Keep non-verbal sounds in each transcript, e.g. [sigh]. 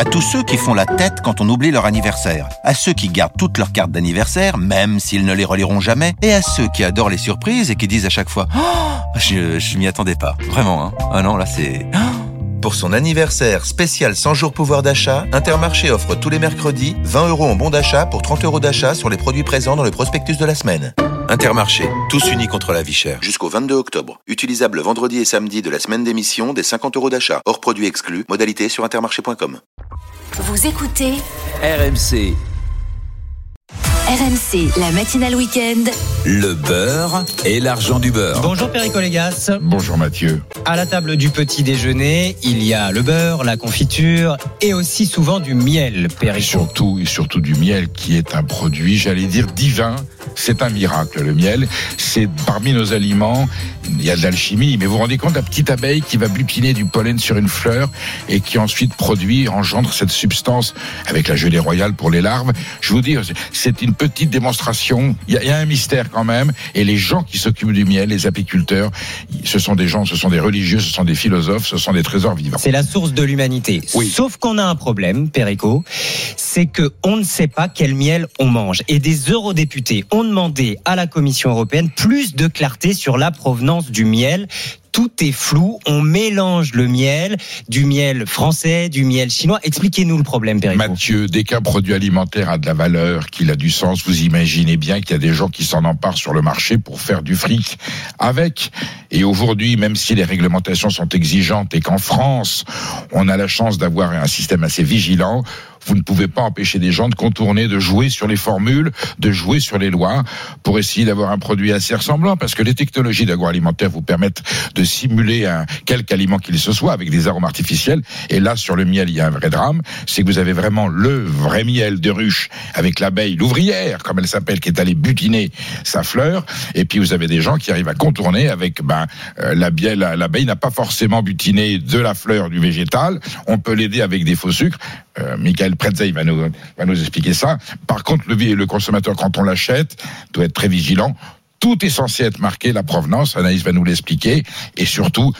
À tous ceux qui font la tête quand on oublie leur anniversaire. À ceux qui gardent toutes leurs cartes d'anniversaire, même s'ils ne les reliront jamais. Et à ceux qui adorent les surprises et qui disent à chaque fois oh, Je, m'y attendais pas. Vraiment, hein. Ah non, là c'est. Oh. Pour son anniversaire spécial 100 jours pouvoir d'achat, Intermarché offre tous les mercredis 20 euros en bon d'achat pour 30 euros d'achat sur les produits présents dans le prospectus de la semaine. Intermarché, tous unis contre la vie chère. Jusqu'au 22 octobre. Utilisable vendredi et samedi de la semaine d'émission des 50 euros d'achat. Hors produits exclus. Modalité sur intermarché.com. Vous écoutez RMC. RMC, la matinale week-end. Le beurre et l'argent du beurre. Bonjour Perico Légas. Bonjour Mathieu. À la table du petit déjeuner, il y a le beurre, la confiture et aussi souvent du miel, Perico. Surtout et surtout du miel qui est un produit, j'allais dire divin. C'est un miracle le miel. C'est parmi nos aliments. Il y a de l'alchimie, mais vous vous rendez compte la petite abeille qui va butiner du pollen sur une fleur et qui ensuite produit, engendre cette substance avec la gelée royale pour les larves. Je vous dis, c'est une petite démonstration. Il y, a, il y, a, un mystère quand même. Et les gens qui s'occupent du miel, les apiculteurs, ce sont des gens, ce sont des religieux, ce sont des philosophes, ce sont des trésors vivants. C'est la source de l'humanité. Oui. Sauf qu'on a un problème, Perico, c'est que on ne sait pas quel miel on mange. Et des eurodéputés ont demandé à la Commission européenne plus de clarté sur la provenance du miel tout est flou. On mélange le miel, du miel français, du miel chinois. Expliquez-nous le problème, Perico. Mathieu, dès qu'un produit alimentaire a de la valeur, qu'il a du sens, vous imaginez bien qu'il y a des gens qui s'en emparent sur le marché pour faire du fric avec. Et aujourd'hui, même si les réglementations sont exigeantes et qu'en France, on a la chance d'avoir un système assez vigilant, vous ne pouvez pas empêcher des gens de contourner, de jouer sur les formules, de jouer sur les lois pour essayer d'avoir un produit assez ressemblant parce que les technologies d'agroalimentaire vous permettent de simuler un quelque aliment qu'il se soit avec des arômes artificiels. Et là sur le miel il y a un vrai drame, c'est que vous avez vraiment le vrai miel de ruche avec l'abeille, l'ouvrière comme elle s'appelle qui est allée butiner sa fleur. Et puis vous avez des gens qui arrivent à contourner avec ben euh, l'abeille l'abeille n'a pas forcément butiné de la fleur du végétal, on peut l'aider avec des faux sucres euh, Michael va nous, expliquer ça. Par contre, le, le consommateur, quand on l'achète, doit être très vigilant. Tout est censé être marqué, la provenance, Anaïs va nous l'expliquer, et surtout,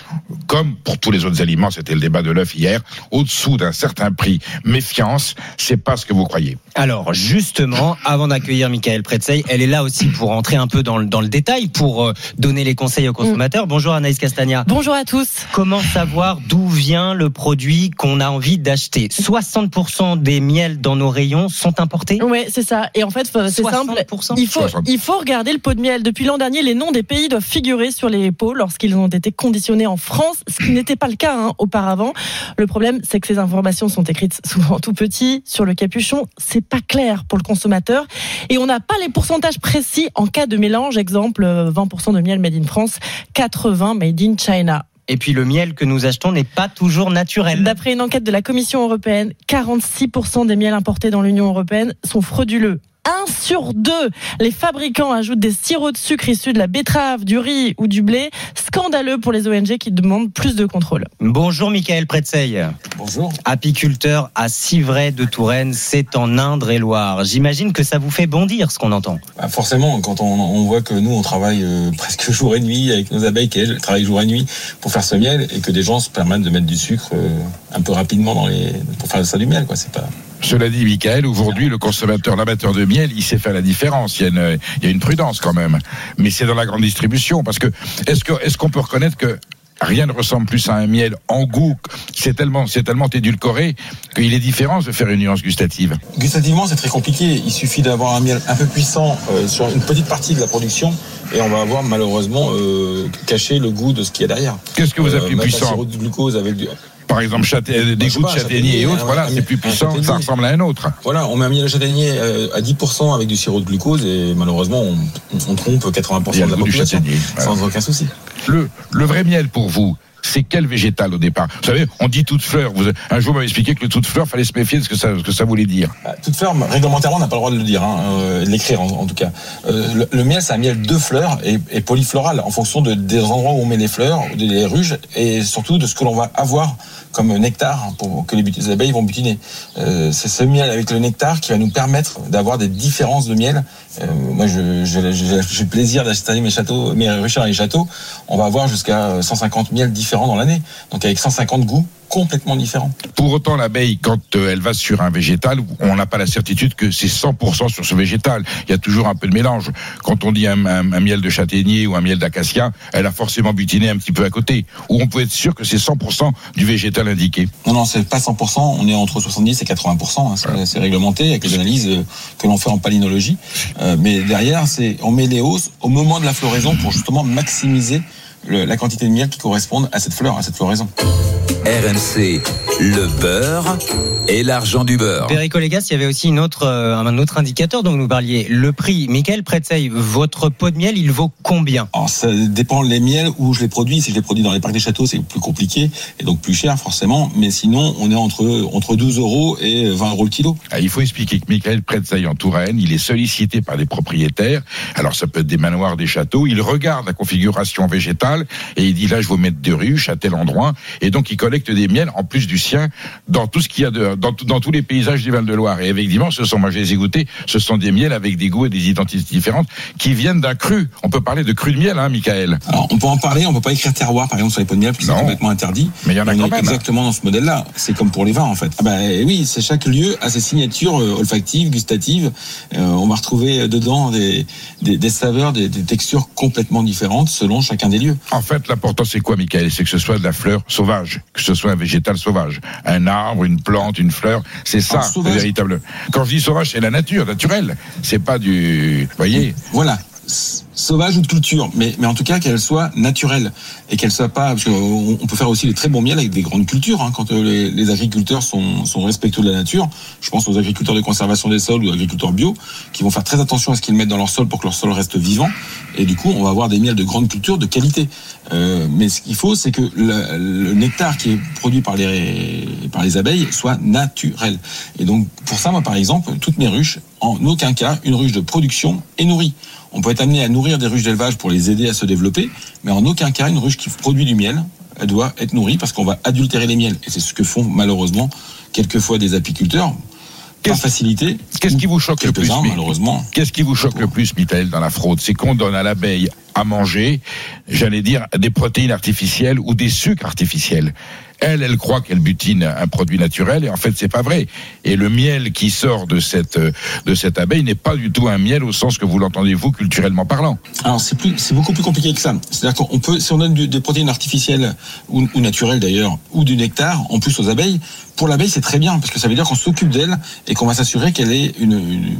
comme pour tous les autres aliments, c'était le débat de l'œuf hier, au-dessous d'un certain prix, méfiance, c'est pas ce que vous croyez. Alors, justement, avant d'accueillir Michael Pretzey, elle est là aussi pour entrer un peu dans le, dans le détail, pour euh, donner les conseils aux consommateurs. Mmh. Bonjour Anaïs Castagna. Bonjour à tous. Comment savoir d'où vient le produit qu'on a envie d'acheter? 60% des miels dans nos rayons sont importés? Oui, c'est ça. Et en fait, c'est simple. Il faut, il faut regarder le pot de miel. Depuis l'an dernier, les noms des pays doivent figurer sur les pots lorsqu'ils ont été conditionnés en France, ce qui n'était pas le cas hein, auparavant. Le problème, c'est que ces informations sont écrites souvent tout petit sur le capuchon. C'est pas clair pour le consommateur et on n'a pas les pourcentages précis en cas de mélange. Exemple, 20% de miel made in France, 80 made in China. Et puis le miel que nous achetons n'est pas toujours naturel. D'après une enquête de la Commission européenne, 46% des miels importés dans l'Union européenne sont frauduleux. 1 sur 2. Les fabricants ajoutent des sirops de sucre issus de la betterave, du riz ou du blé. Scandaleux pour les ONG qui demandent plus de contrôle. Bonjour Michael Pretzey. Bonjour. Apiculteur à Civray de Touraine, c'est en Indre-et-Loire. J'imagine que ça vous fait bondir ce qu'on entend. Bah forcément, quand on, on, voit que nous on travaille euh, presque [laughs] jour et nuit avec nos abeilles qui elles travaillent jour et nuit pour faire ce miel et que des gens se permettent de mettre du sucre euh, un peu rapidement dans les pour faire ça du miel quoi, c'est pas cela dit, Michael, aujourd'hui, le consommateur, l'amateur de miel, il sait faire la différence. Il y a une, il y a une prudence quand même. Mais c'est dans la grande distribution. Parce que, est-ce qu'on peut reconnaître que rien ne ressemble plus à un miel en goût? C'est tellement, c'est tellement édulcoré qu'il est différent de faire une nuance gustative. Gustativement, c'est très compliqué. Il suffit d'avoir un miel un peu puissant euh, sur une petite partie de la production et on va avoir malheureusement euh, caché le goût de ce qu'il y a derrière. Qu'est-ce que vous avez euh, puissant? de glucose avec du par exemple châtain, des goûts de châtaignier et autres, voilà, c'est plus puissant, ça ressemble à un autre. Voilà, on met un miel de châtaignier à 10% avec du sirop de glucose et malheureusement on, on trompe 80% de la population sans aucun souci. Le, le vrai miel pour vous, c'est quel végétal au départ Vous savez, on dit toute fleur. Un jour, vous m'avez expliqué que le toute fleur, fallait se méfier de ce que ça, que ça voulait dire. Bah, toute fleur, réglementairement, on n'a pas le droit de le dire, hein, euh, l'écrire en, tout cas. Euh, le, miel, c'est un miel de fleurs et, et, polyfloral en fonction de, des endroits où on met les fleurs, des ruges et surtout de ce que l'on va avoir comme nectar pour que les, les abeilles vont butiner. Euh, c'est ce miel avec le nectar qui va nous permettre d'avoir des différences de miel. Moi, j'ai le plaisir d'acheter mes châteaux, mes et châteaux. On va avoir jusqu'à 150 miels différents dans l'année. Donc avec 150 goûts complètement différent. Pour autant, l'abeille, quand euh, elle va sur un végétal, on n'a pas la certitude que c'est 100% sur ce végétal. Il y a toujours un peu de mélange. Quand on dit un, miel de châtaignier ou un miel d'acacia, elle a forcément butiné un petit peu à côté. Ou on peut être sûr que c'est 100% du végétal indiqué. Non, non, c'est pas 100%. On est entre 70 et 80%. Hein. C'est réglementé avec les analyses euh, que l'on fait en palynologie. Euh, mais derrière, c'est on met les hausses au moment de la floraison pour justement maximiser la quantité de miel qui correspond à cette fleur, à cette floraison. RMC, le beurre et l'argent du beurre. Perico Légas, il y avait aussi une autre, euh, un autre indicateur dont vous parliez, le prix. Michael Pretzeil, votre pot de miel, il vaut combien? Alors, ça dépend les miels où je les produis. Si je les produis dans les parcs des châteaux, c'est plus compliqué et donc plus cher forcément. Mais sinon, on est entre, entre 12 euros et 20 euros le kilo. Ah, il faut expliquer que Michael Pretzeil en Touraine, il est sollicité par des propriétaires. Alors ça peut être des manoirs, des châteaux. Il regarde la configuration végétale et il dit là, je vais mettre des ruches à tel endroit. Et donc il collecte des miels en plus du sien dans tout ce qu'il y a de, dans, dans, tous les paysages du Val-de-Loire. Et effectivement, ce sont, moi je les ai goûtés, ce sont des miels avec des goûts et des identités différentes qui viennent d'un cru. On peut parler de cru de miel, hein, Michael Alors, on peut en parler, on peut pas écrire terroir, par exemple, sur les pots de miel, parce que c'est complètement interdit. Mais il y en a quand même. Exactement dans ce modèle-là. C'est comme pour les vins, en fait. Ah bah, oui, c'est chaque lieu a ses signatures euh, olfactives, gustatives. Euh, on va retrouver dedans des, des, des saveurs, des, des, textures complètement différentes selon chacun des lieux. En fait, l'important, c'est quoi, Michael? C'est que ce soit de la fleur sauvage, que ce soit un végétal sauvage. Un arbre, une plante, une fleur, c'est ça, le véritable. Quand je dis sauvage, c'est la nature, naturelle. C'est pas du. voyez Voilà sauvage ou de culture, mais, mais en tout cas qu'elle soit naturelle et qu'elle soit pas. Parce qu'on on peut faire aussi des très bons miels avec des grandes cultures hein, quand euh, les, agriculteurs sont, respectueux de la nature. Je pense aux agriculteurs de conservation des sols ou agriculteurs bio qui vont faire très attention à ce qu'ils mettent dans leur sol pour que leur sol reste vivant. Et du coup, on va avoir des miels de grande culture, de qualité. Euh, mais ce qu'il faut, c'est que le, le, nectar qui est produit par les, par les abeilles soit naturel. Et donc, pour ça, moi, par exemple, toutes mes ruches, en aucun cas, une ruche de production est nourrie. On peut être amené à nourrir des ruches d'élevage pour les aider à se développer, mais en aucun cas une ruche qui produit du miel, elle doit être nourrie parce qu'on va adultérer les miels. Et c'est ce que font malheureusement quelquefois des apiculteurs. Par facilité. Qu'est-ce qui vous choque le plus, malheureusement Qu'est-ce qui vous choque le plus, Michael, dans la fraude? C'est qu'on donne à l'abeille à manger, j'allais dire, des protéines artificielles ou des sucres artificiels. Elle, elle croit qu'elle butine un produit naturel et en fait c'est pas vrai. Et le miel qui sort de cette de cette abeille n'est pas du tout un miel au sens que vous l'entendez vous culturellement parlant. Alors c'est beaucoup plus compliqué que ça. C'est-à-dire qu'on peut si on donne des protéines artificielles ou, ou naturelles d'ailleurs ou du nectar en plus aux abeilles, pour l'abeille c'est très bien parce que ça veut dire qu'on s'occupe d'elle et qu'on va s'assurer qu'elle ait une, une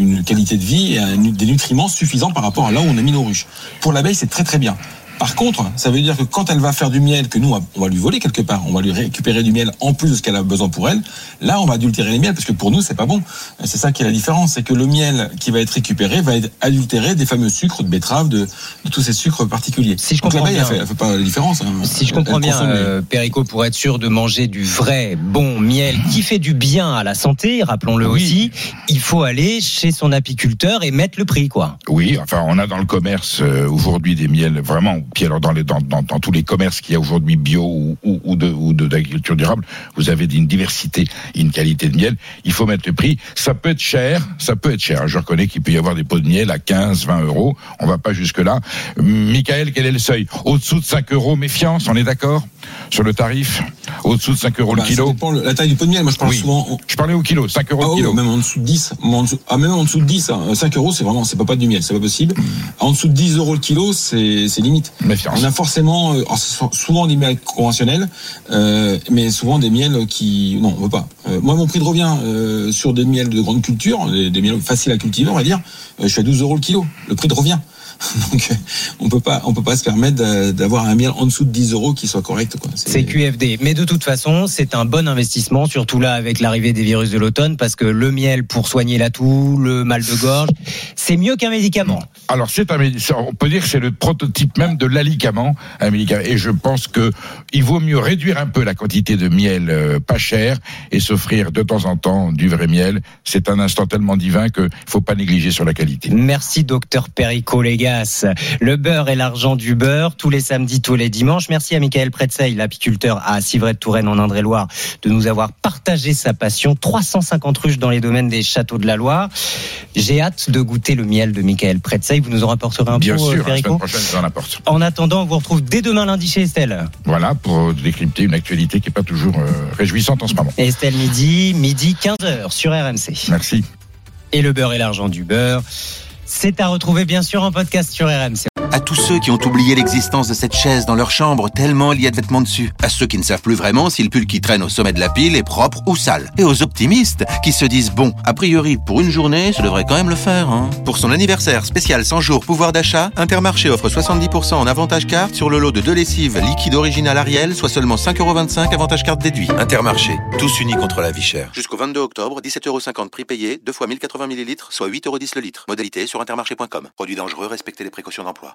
une qualité de vie et des nutriments suffisants par rapport à là où on a mis nos ruches. Pour l'abeille, c'est très très bien. Par contre, ça veut dire que quand elle va faire du miel, que nous, on va lui voler quelque part, on va lui récupérer du miel en plus de ce qu'elle a besoin pour elle, là, on va adultérer les miels, parce que pour nous, c'est pas bon. C'est ça qui est la différence, c'est que le miel qui va être récupéré va être adultéré des fameux sucres de betterave, de, tous ces sucres particuliers. Si je comprends bien, elle fait, pas la différence. Hein. Si je comprends bien, euh, Perico, pour être sûr de manger du vrai, bon miel qui fait du bien à la santé, rappelons-le aussi, il faut aller chez son apiculteur et mettre le prix, quoi. Oui, enfin, on a dans le commerce euh, aujourd'hui des miels vraiment puis alors dans, tous les commerces qu'il y a aujourd'hui bio ou d'agriculture durable, vous avez une diversité, une qualité de miel. Il faut mettre le prix. Ça peut être cher, ça peut être cher. Je reconnais qu'il peut y avoir des pots de miel à 15, 20 euros. On va pas jusque là. Michael, quel est le seuil? Au-dessous de 5 euros, méfiance. On est d'accord? Sur le tarif? Au-dessous de 5 euros le bah, kilo. Ça dépend la taille du pot de miel. Moi, je parle souvent. Je parlais au kilo, 5 euros ah, le kilo. même en dessous de 10. Ah, même en dessous de 10, 5 hein. euros, c'est vraiment, c'est pas pas du miel, c'est pas possible. En dessous de 10 euros le kilo, c'est limite. Méfiance. On a forcément, euh, souvent des miels conventionnels, euh, mais souvent des miels qui, non, on veut pas. Euh, moi, mon prix de revient euh, sur des miels de grande culture, des, des miels faciles à cultiver, on va dire, je suis à 12 euros le kilo. Le prix de revient. [laughs] Donc on peut pas on peut pas se permettre d'avoir un miel en dessous de 10 euros qui soit correct. C'est QFD, mais de toute façon c'est un bon investissement, surtout là avec l'arrivée des virus de l'automne, parce que le miel pour soigner la toux, le mal de gorge, c'est mieux qu'un médicament. Alors c'est un on peut dire que c'est le prototype même de l'alicament, un médicament. Et je pense que il vaut mieux réduire un peu la quantité de miel euh, pas cher et s'offrir de temps en temps du vrai miel. C'est un instant tellement divin que faut pas négliger sur la qualité. Merci docteur Perico Le beurre et l'argent du beurre tous les samedis, tous les dimanches. Merci à Michael Pretzeil, l'apiculteur à Civray-de-Touraine en Indre-et-Loire, de nous avoir partagé sa passion. 350 ruches dans les domaines des châteaux de la Loire. J'ai hâte de goûter le miel de Michael Pretzeil. Vous nous en rapporterez un Bien pot, sûr, Perico la semaine prochaine, j'en apporte. En attendant, on vous retrouve dès demain lundi chez Estelle. Voilà, pour décrypter une actualité qui n'est pas toujours euh, réjouissante en ce moment. Estelle midi, midi 15h sur RMC. Merci. Et le beurre et l'argent du beurre, c'est à retrouver bien sûr en podcast sur RMC. Tous ceux qui ont oublié l'existence de cette chaise dans leur chambre tellement il y a de vêtements dessus. À ceux qui ne savent plus vraiment si le pull qui traîne au sommet de la pile est propre ou sale. Et aux optimistes qui se disent bon, a priori pour une journée, ça devrait quand même le faire. Hein. Pour son anniversaire spécial 100 jours pouvoir d'achat, Intermarché offre 70% en avantage carte sur le lot de deux lessives liquide original Ariel, soit seulement 5,25€ avantage carte déduit. Intermarché, tous unis contre la vie chère. Jusqu'au 22 octobre, 17,50€ prix payé, 2 fois 1080 ml, soit 8,10€ le litre. Modalité sur intermarché.com. Produit dangereux, respectez les précautions d'emploi.